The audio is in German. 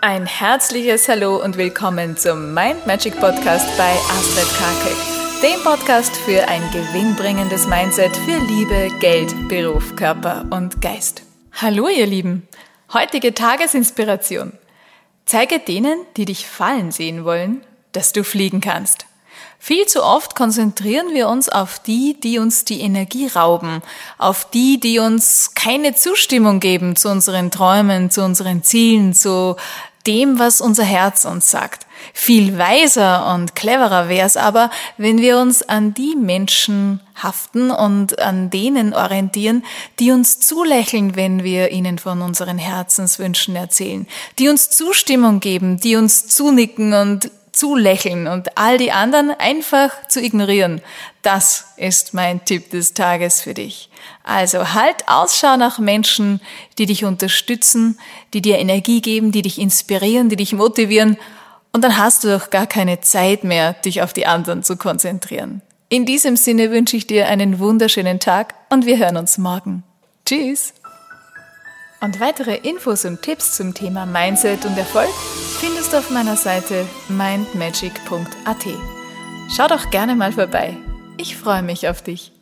Ein herzliches Hallo und willkommen zum Mind Magic Podcast bei Astrid Karke, dem Podcast für ein gewinnbringendes Mindset für Liebe, Geld, Beruf, Körper und Geist. Hallo ihr Lieben, heutige Tagesinspiration. Zeige denen, die dich fallen sehen wollen, dass du fliegen kannst. Viel zu oft konzentrieren wir uns auf die, die uns die Energie rauben, auf die, die uns keine Zustimmung geben zu unseren Träumen, zu unseren Zielen, zu dem, was unser Herz uns sagt. Viel weiser und cleverer wäre es aber, wenn wir uns an die Menschen haften und an denen orientieren, die uns zulächeln, wenn wir ihnen von unseren Herzenswünschen erzählen, die uns Zustimmung geben, die uns zunicken und zulächeln und all die anderen einfach zu ignorieren. Das ist mein Tipp des Tages für dich. Also halt Ausschau nach Menschen, die dich unterstützen, die dir Energie geben, die dich inspirieren, die dich motivieren und dann hast du doch gar keine Zeit mehr, dich auf die anderen zu konzentrieren. In diesem Sinne wünsche ich dir einen wunderschönen Tag und wir hören uns morgen. Tschüss! Und weitere Infos und Tipps zum Thema Mindset und Erfolg findest du auf meiner Seite mindmagic.at. Schau doch gerne mal vorbei. Ich freue mich auf dich.